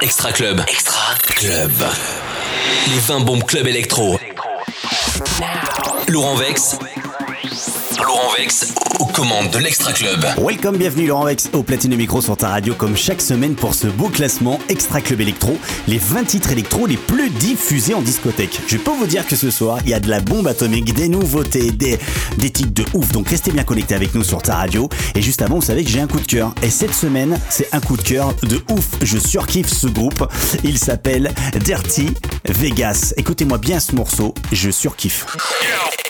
Extra Club. Extra Club. Les 20 bombes club électro. Laurent Vex. Laurent Vex aux commandes de l'Extra Club. Welcome, bienvenue Laurent Vex au Platine Micro sur ta radio comme chaque semaine pour ce beau classement Extra Club Electro, les 20 titres électro les plus diffusés en discothèque. Je peux vous dire que ce soir, il y a de la bombe atomique, des nouveautés, des, des titres de ouf, donc restez bien connectés avec nous sur ta radio. Et juste avant, vous savez que j'ai un coup de cœur. Et cette semaine, c'est un coup de cœur de ouf. Je surkiffe ce groupe. Il s'appelle Dirty Vegas. Écoutez-moi bien ce morceau, je surkiffe.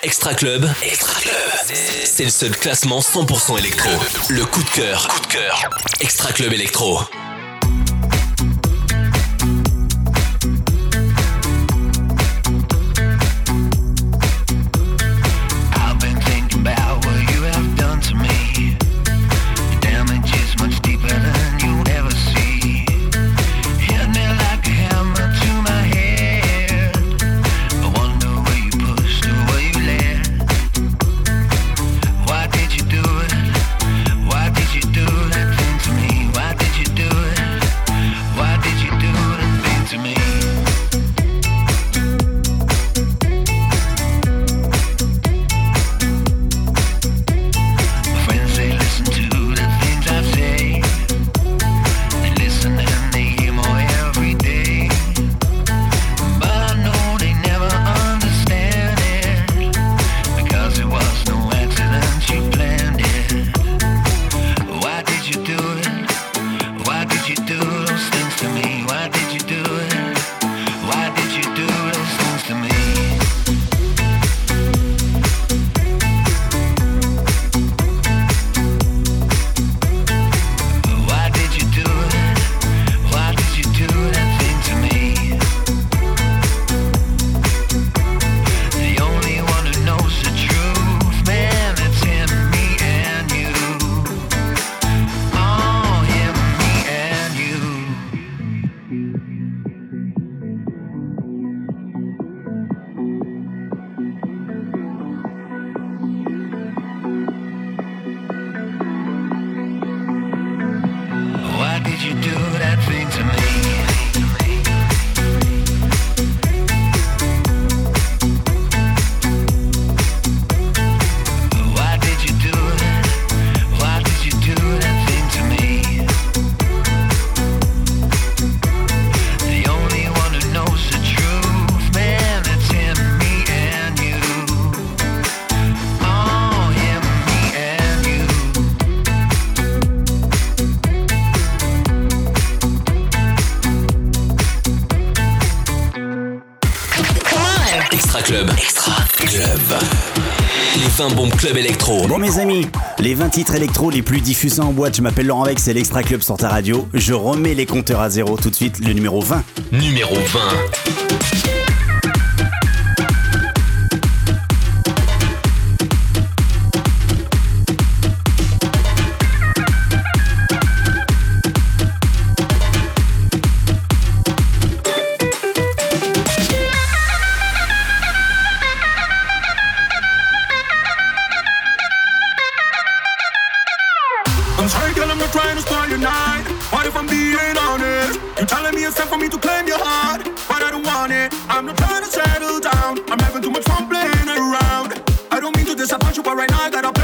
Extra Club. Extra Club. C'est le seul classement 100% électro. Le coup de cœur. Coup de cœur. Extra Club électro. 20 titres électro les plus diffusés en boîte, je m'appelle Laurent Vex, c'est l'Extra Club sur ta radio. Je remets les compteurs à zéro tout de suite, le numéro 20. Numéro 20. I'm girl, I'm not trying to spoil your night. What if I'm being honest? You're telling me it's time for me to claim your heart, but I don't want it. I'm not trying to settle down. I'm having too much fun playing around. I don't mean to disappoint you, but right now I got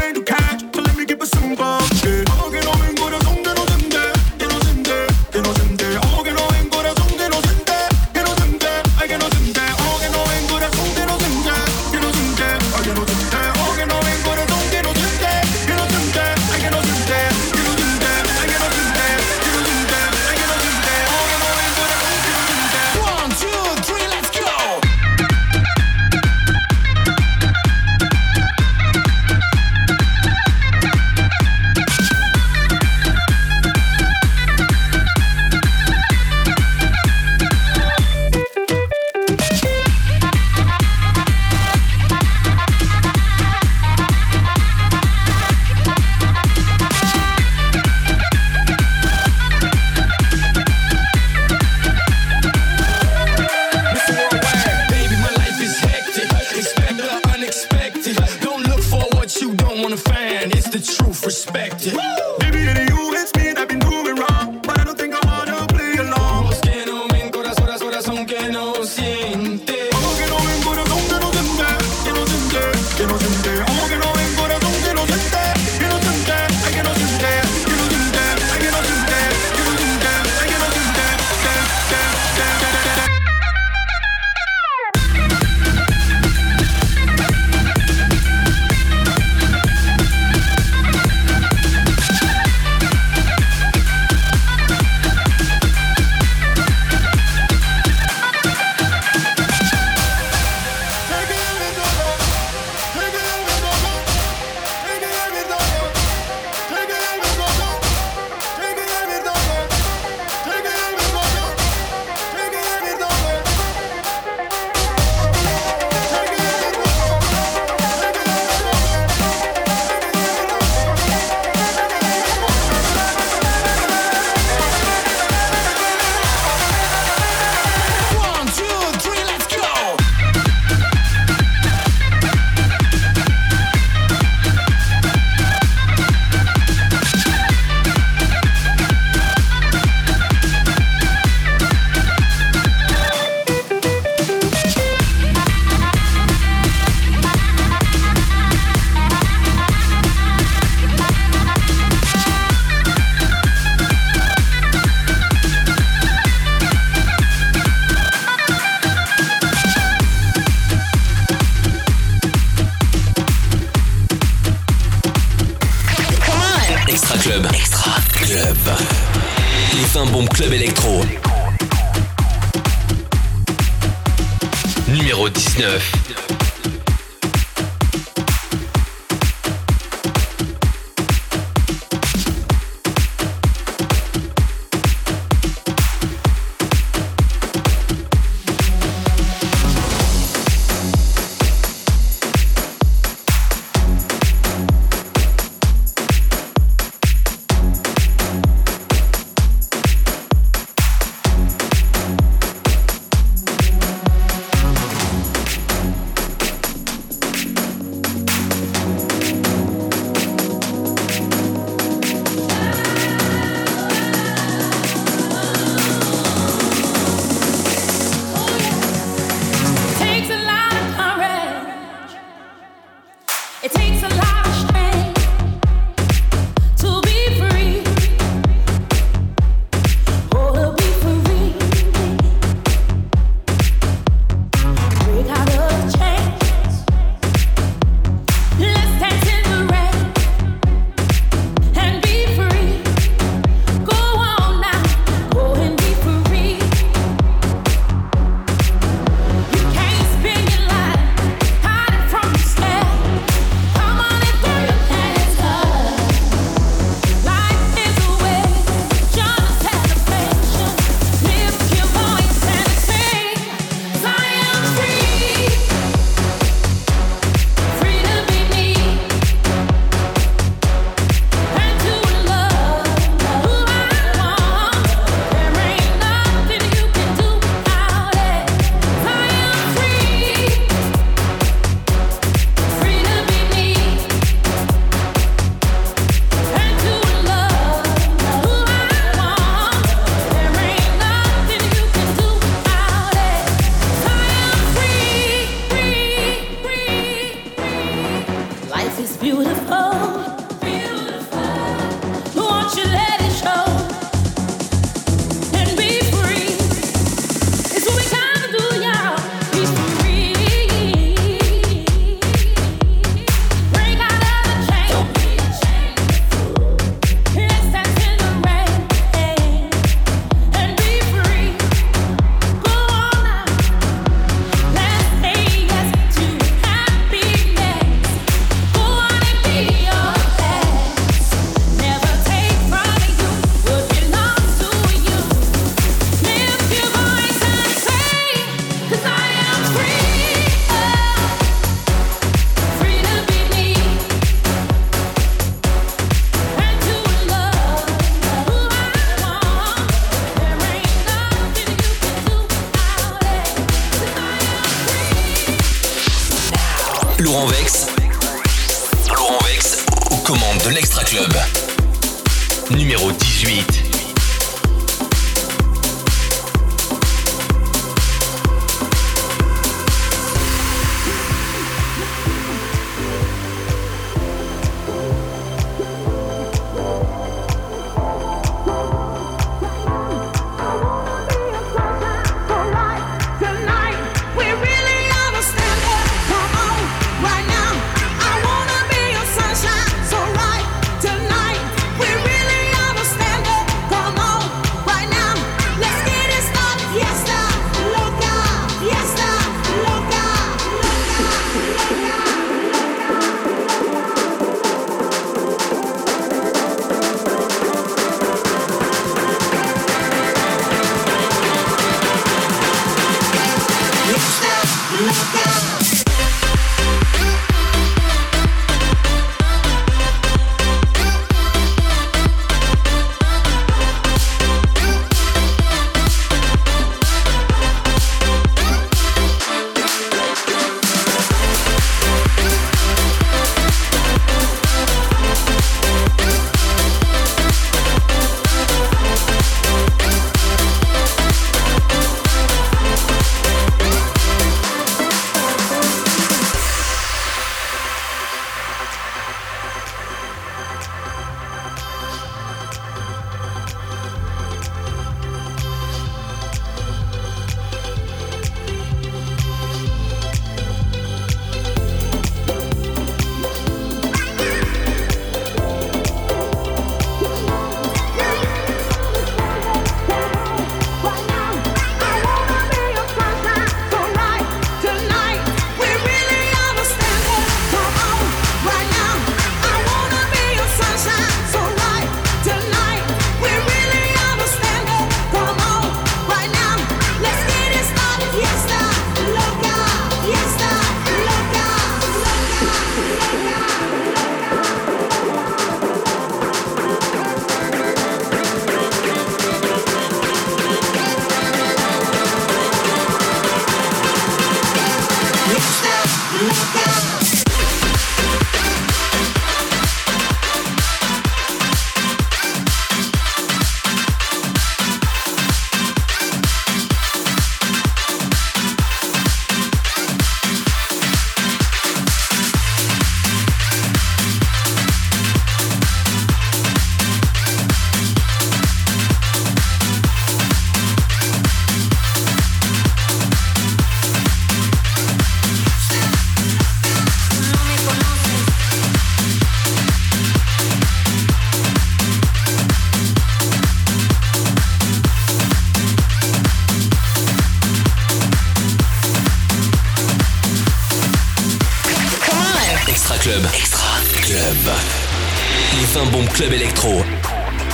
Les 20 bombes club électro.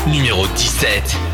Numéro 17.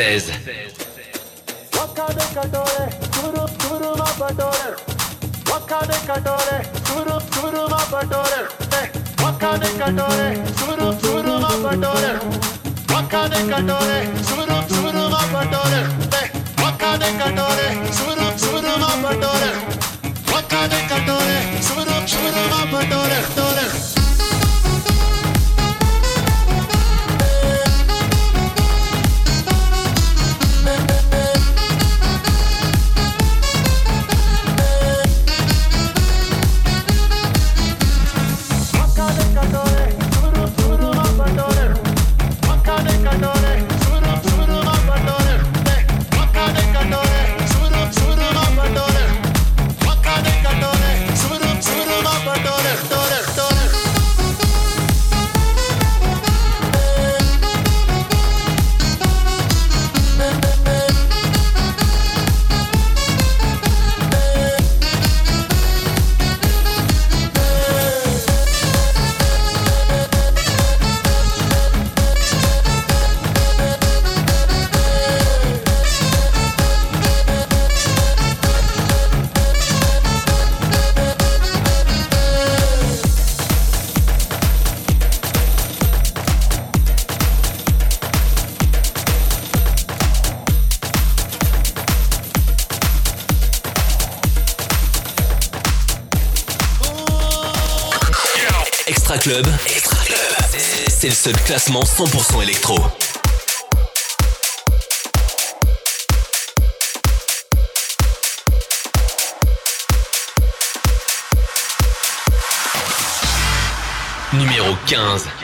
16. Wakane classement 100% électro. Numéro 15.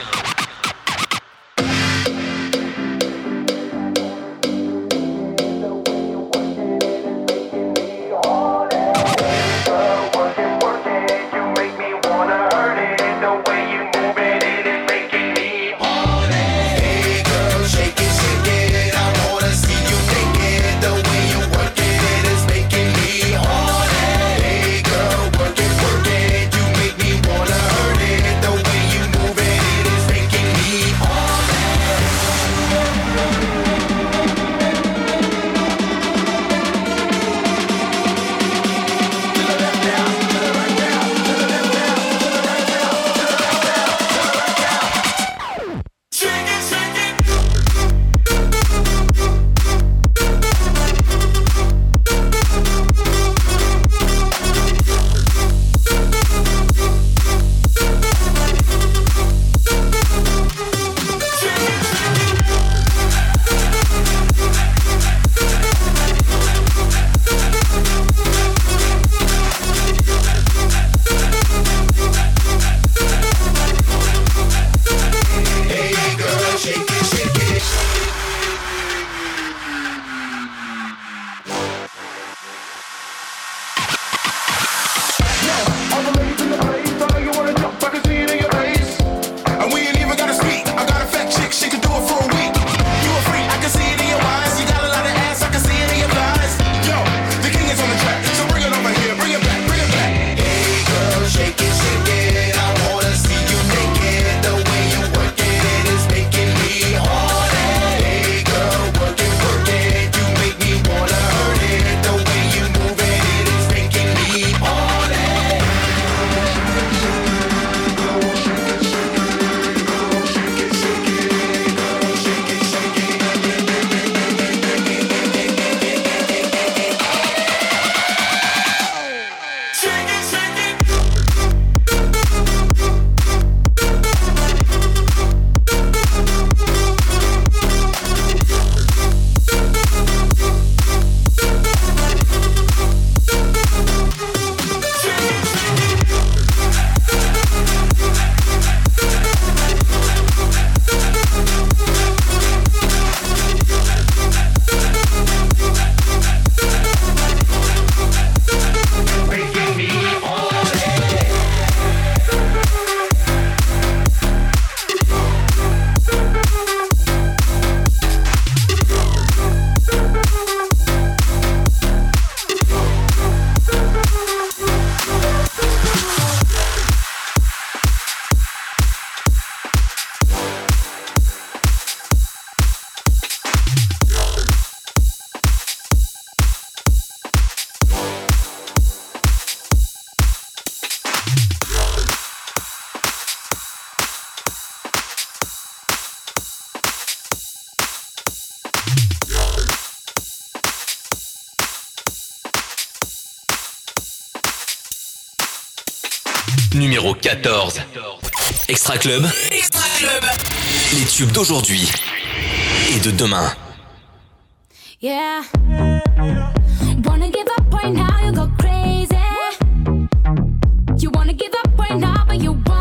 14. Extra Club. Extra Club. Les tubes d'aujourd'hui et de demain. Yeah. Wanna give up right now, you go crazy. You wanna give up right now, but you won't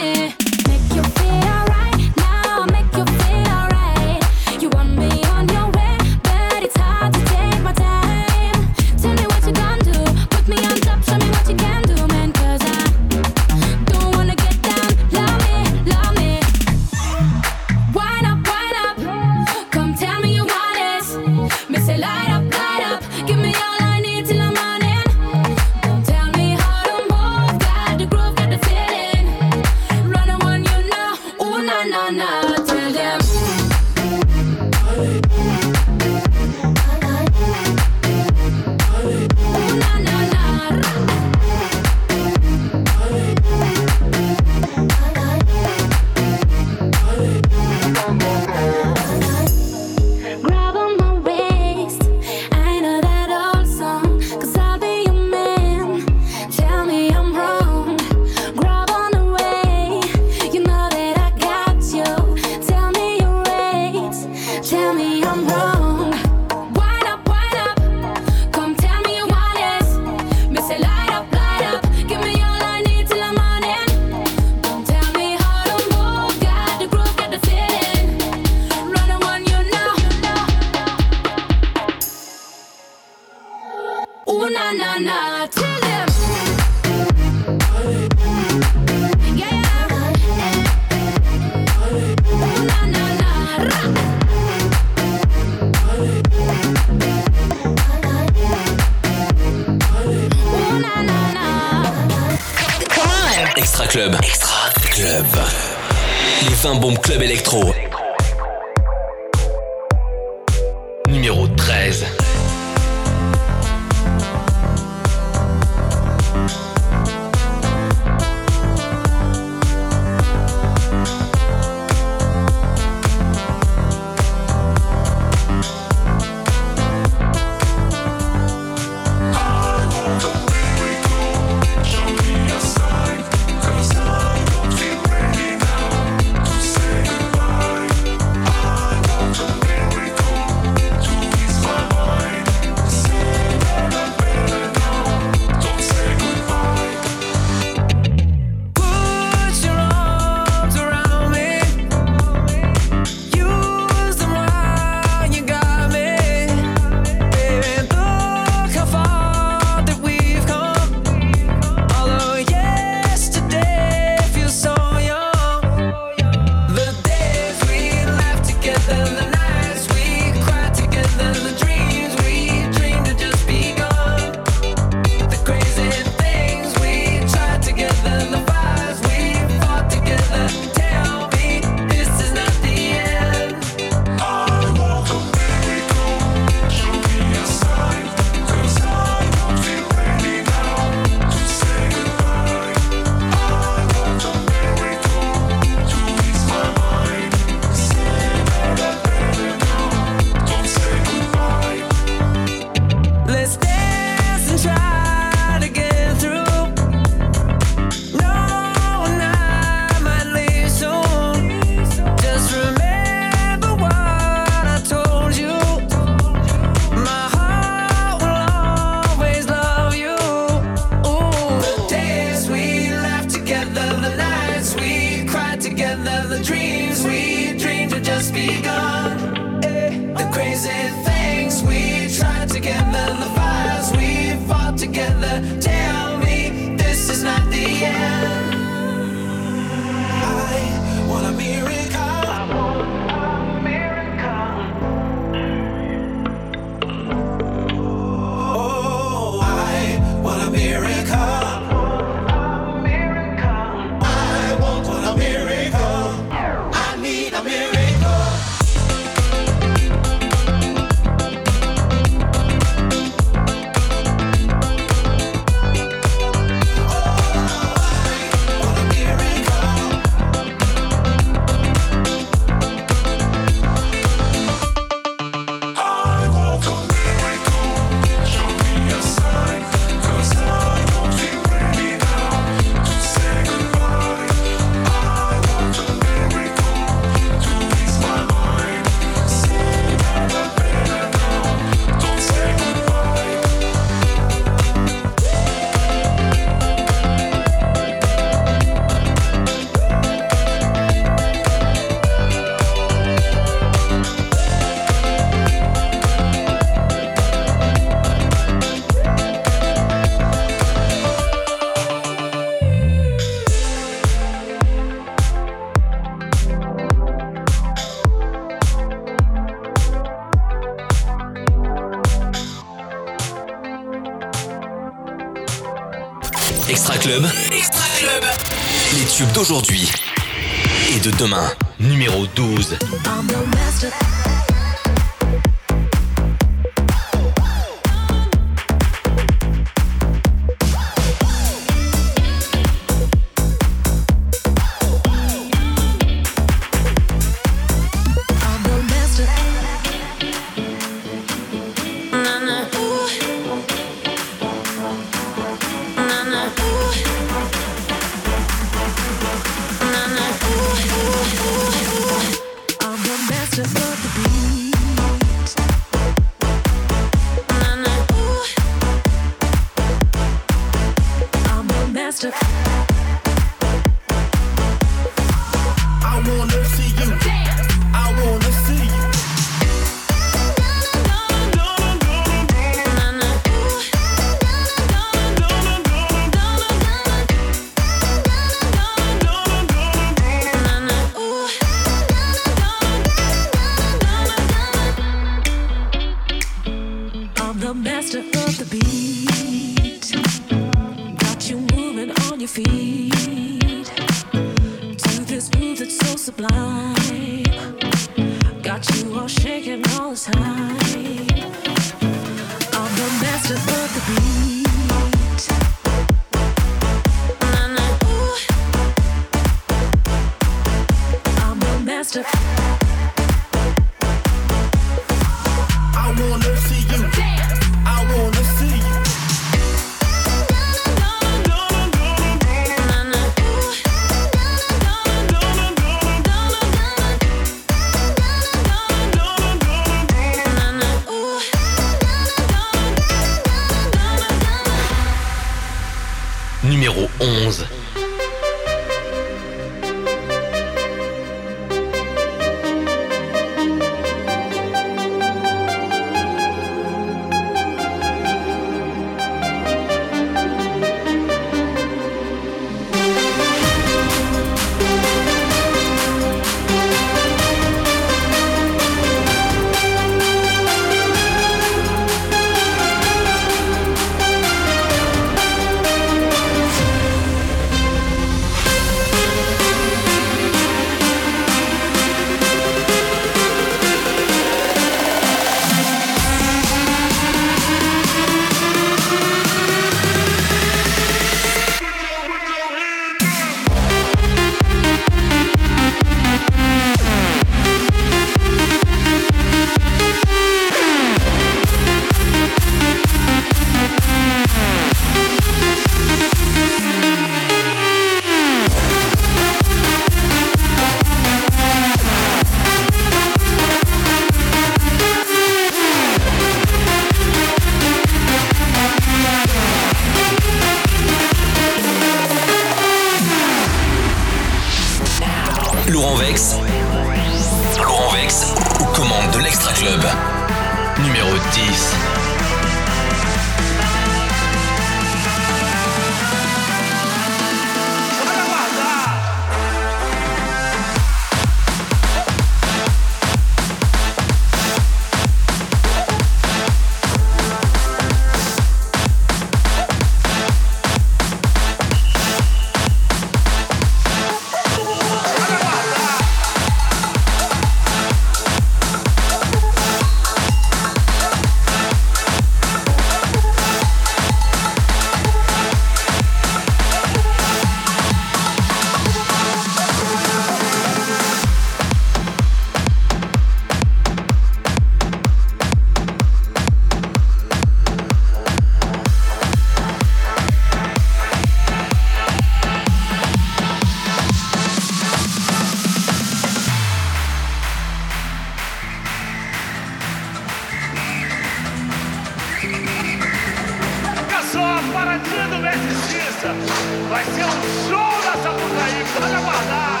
aí, pode aguardar.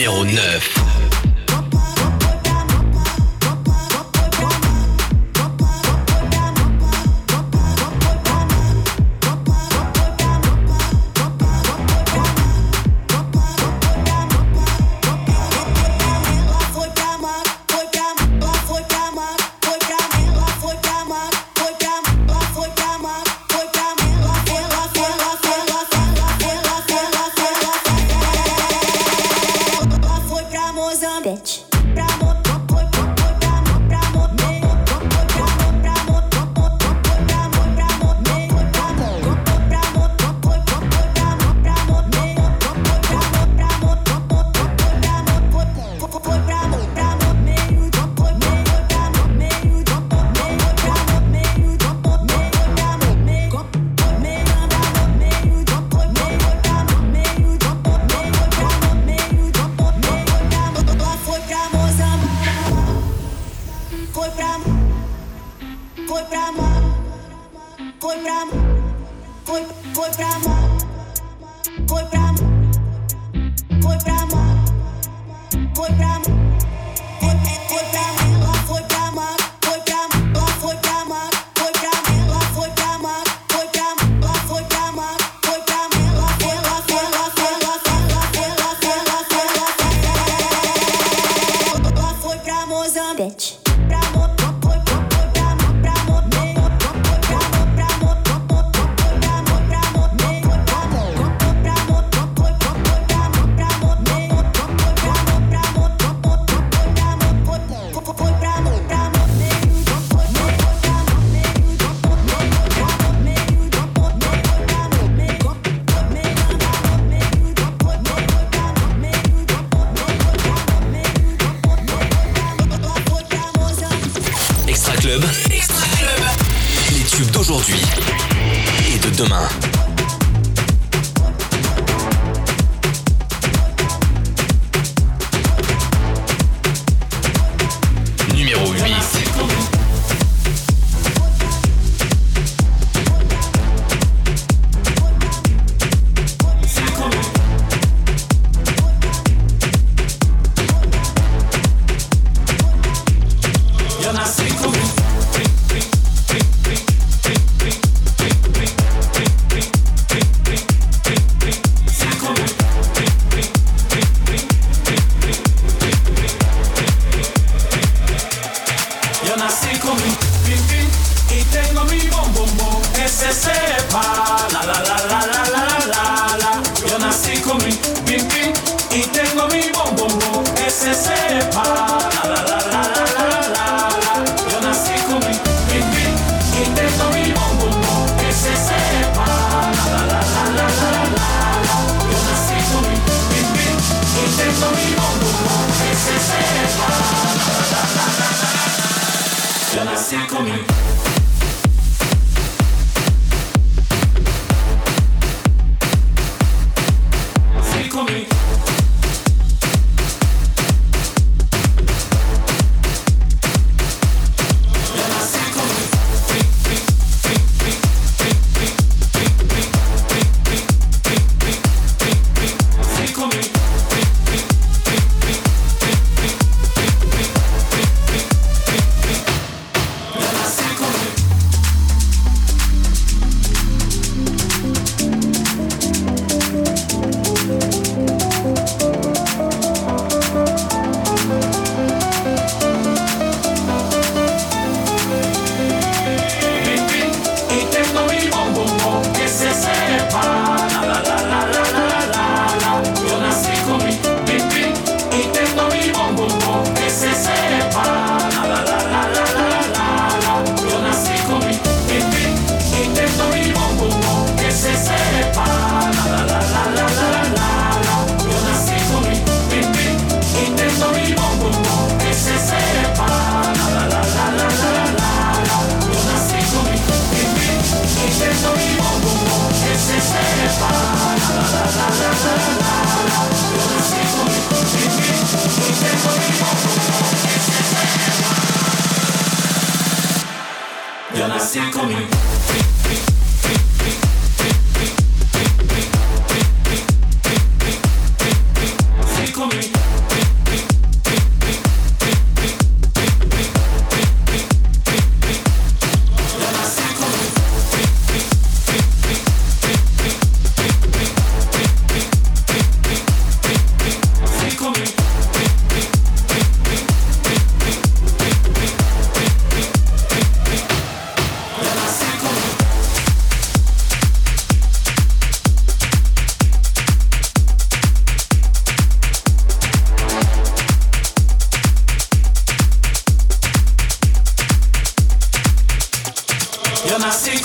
Numéro 9.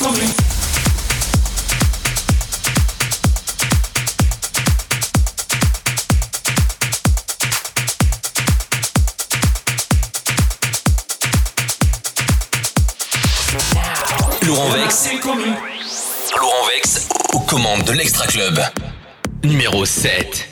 Laurent Vex. Laurent Vex aux commandes de l'Extra Club. Numéro 7.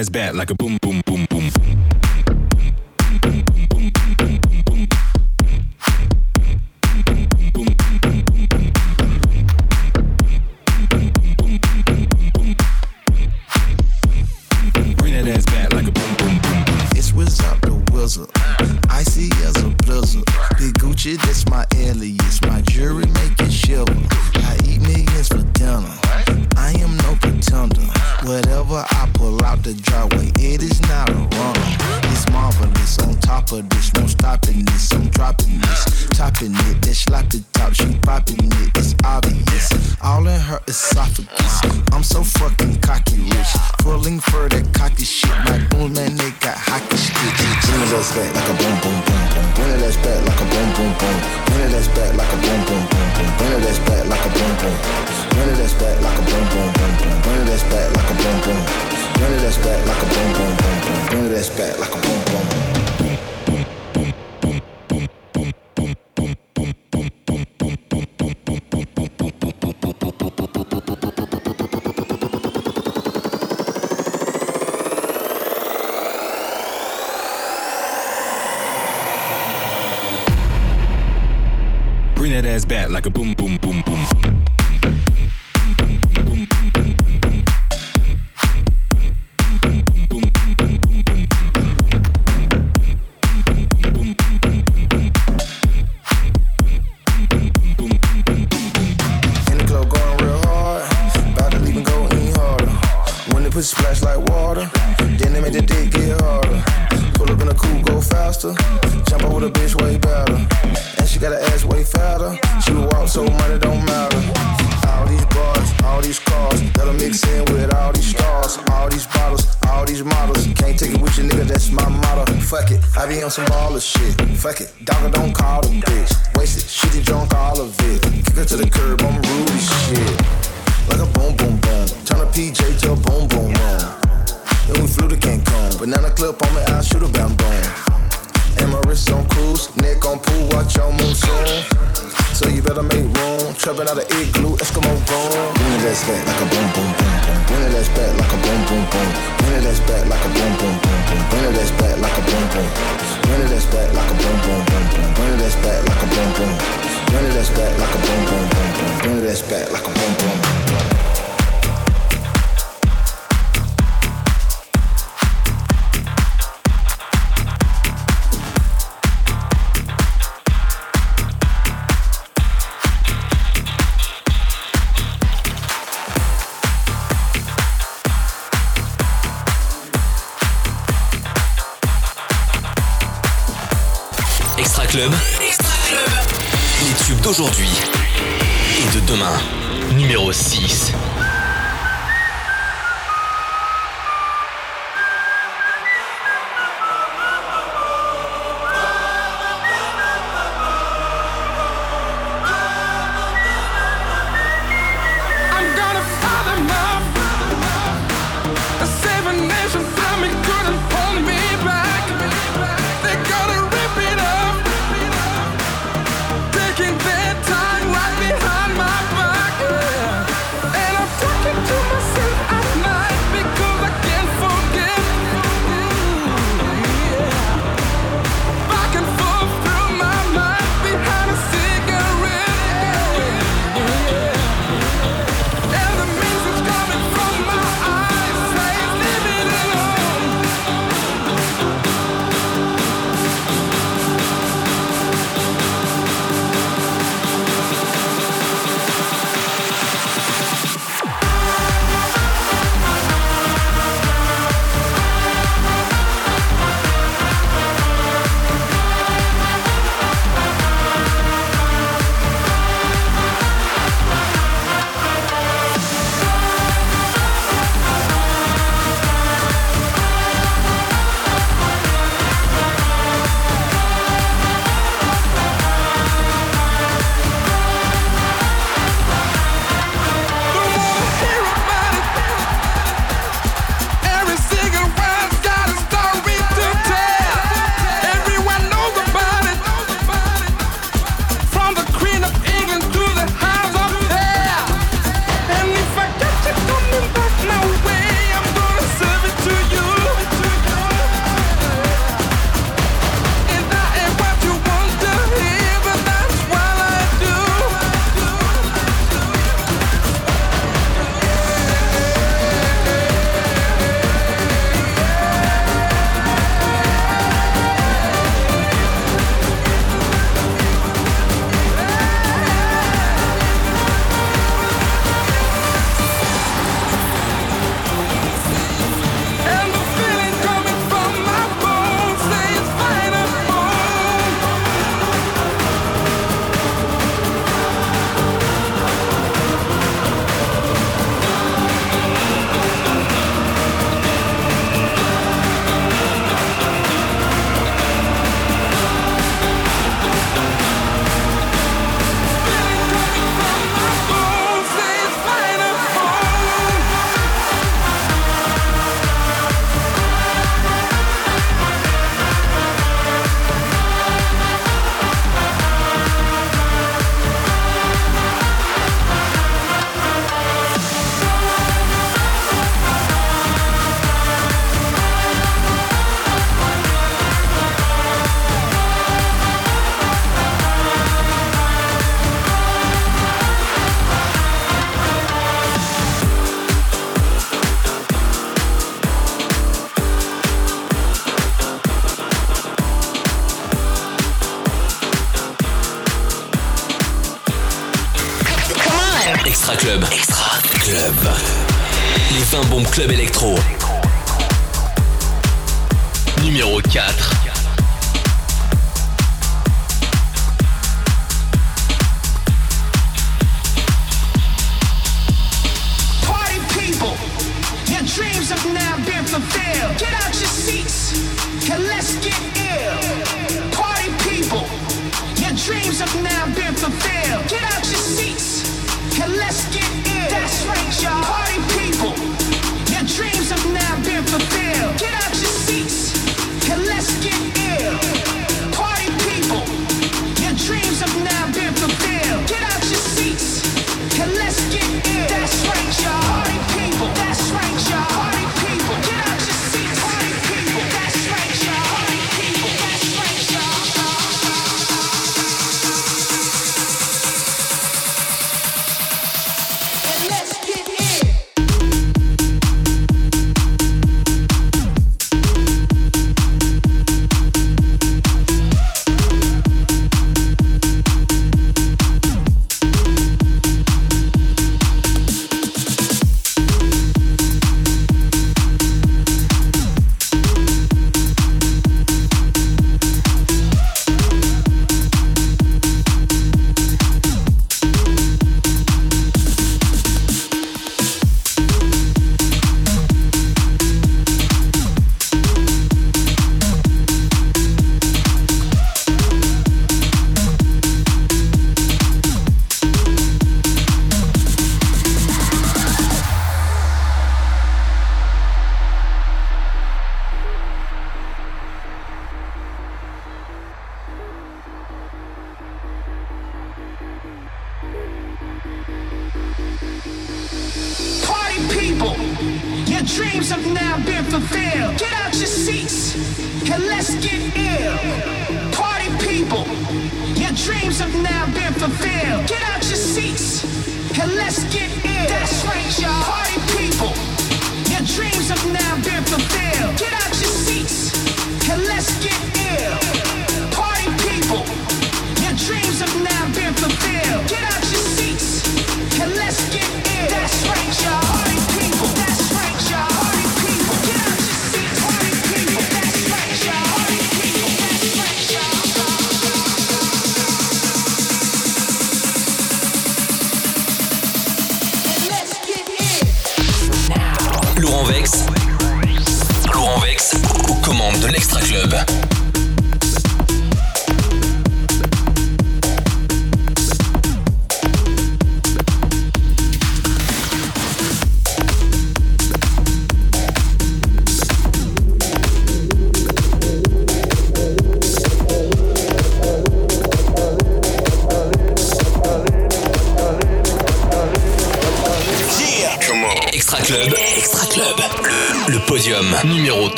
ass back like a Count a clip on me, I shoot a bam, boom. And my wrist on cruise, neck on pool, watch your moon soon. So you better make room. Trapping out of igloo, Eskimo boom. Bring it ass back like a boom boom boom boom. Bring it ass back like a boom boom boom. Bring it ass back like a boom boom boom boom. Bring it ass back like a boom boom. Bring it ass back like a boom boom boom boom. Bring it ass back like a boom boom. Bring it ass back like a boom boom boom boom. Bring it ass back like a boom boom. 6.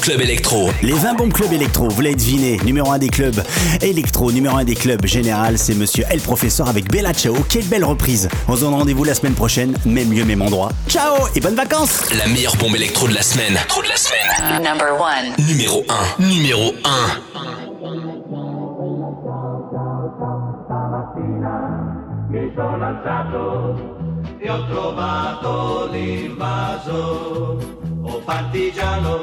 Les 20 bombes club électro. Les 20 bombes club électro, vous l'avez deviné, numéro 1 des clubs électro, numéro 1 des clubs général, c'est monsieur El Professeur avec Bella Ciao. Quelle belle reprise. On se donne rendez-vous la semaine prochaine, même lieu, même endroit. Ciao et bonnes vacances La meilleure bombe électro de la semaine. Trop de la semaine. Number 1. Numéro 1. Numéro 1. mi sono alzato e ho trovato l'invaso. Oh partigiano,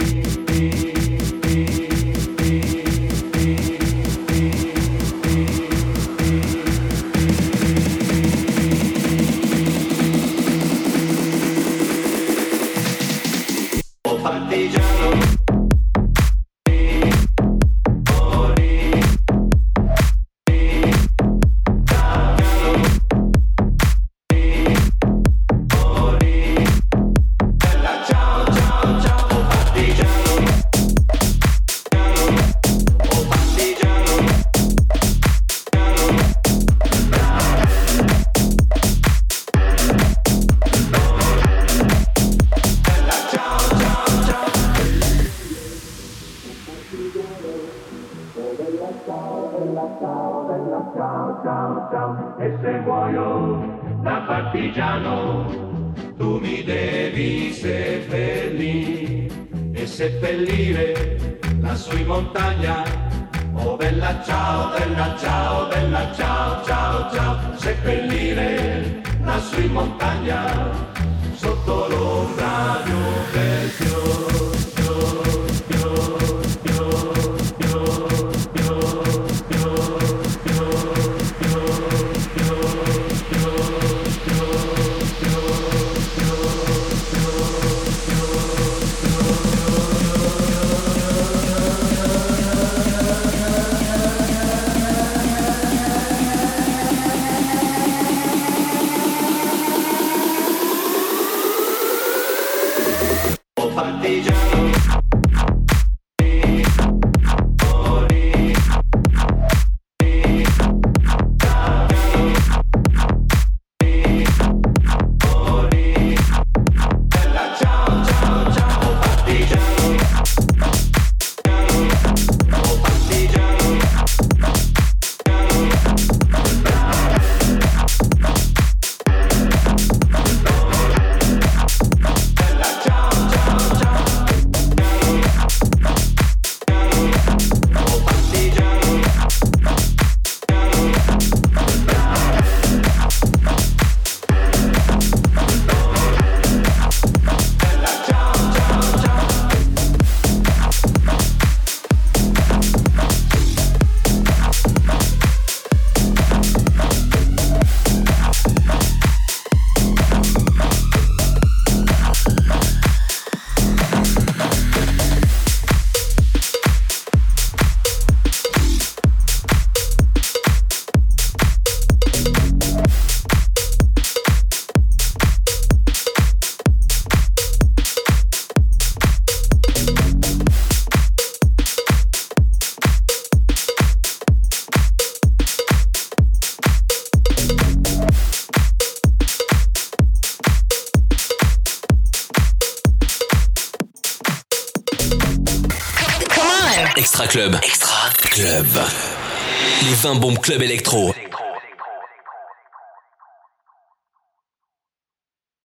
un club électro.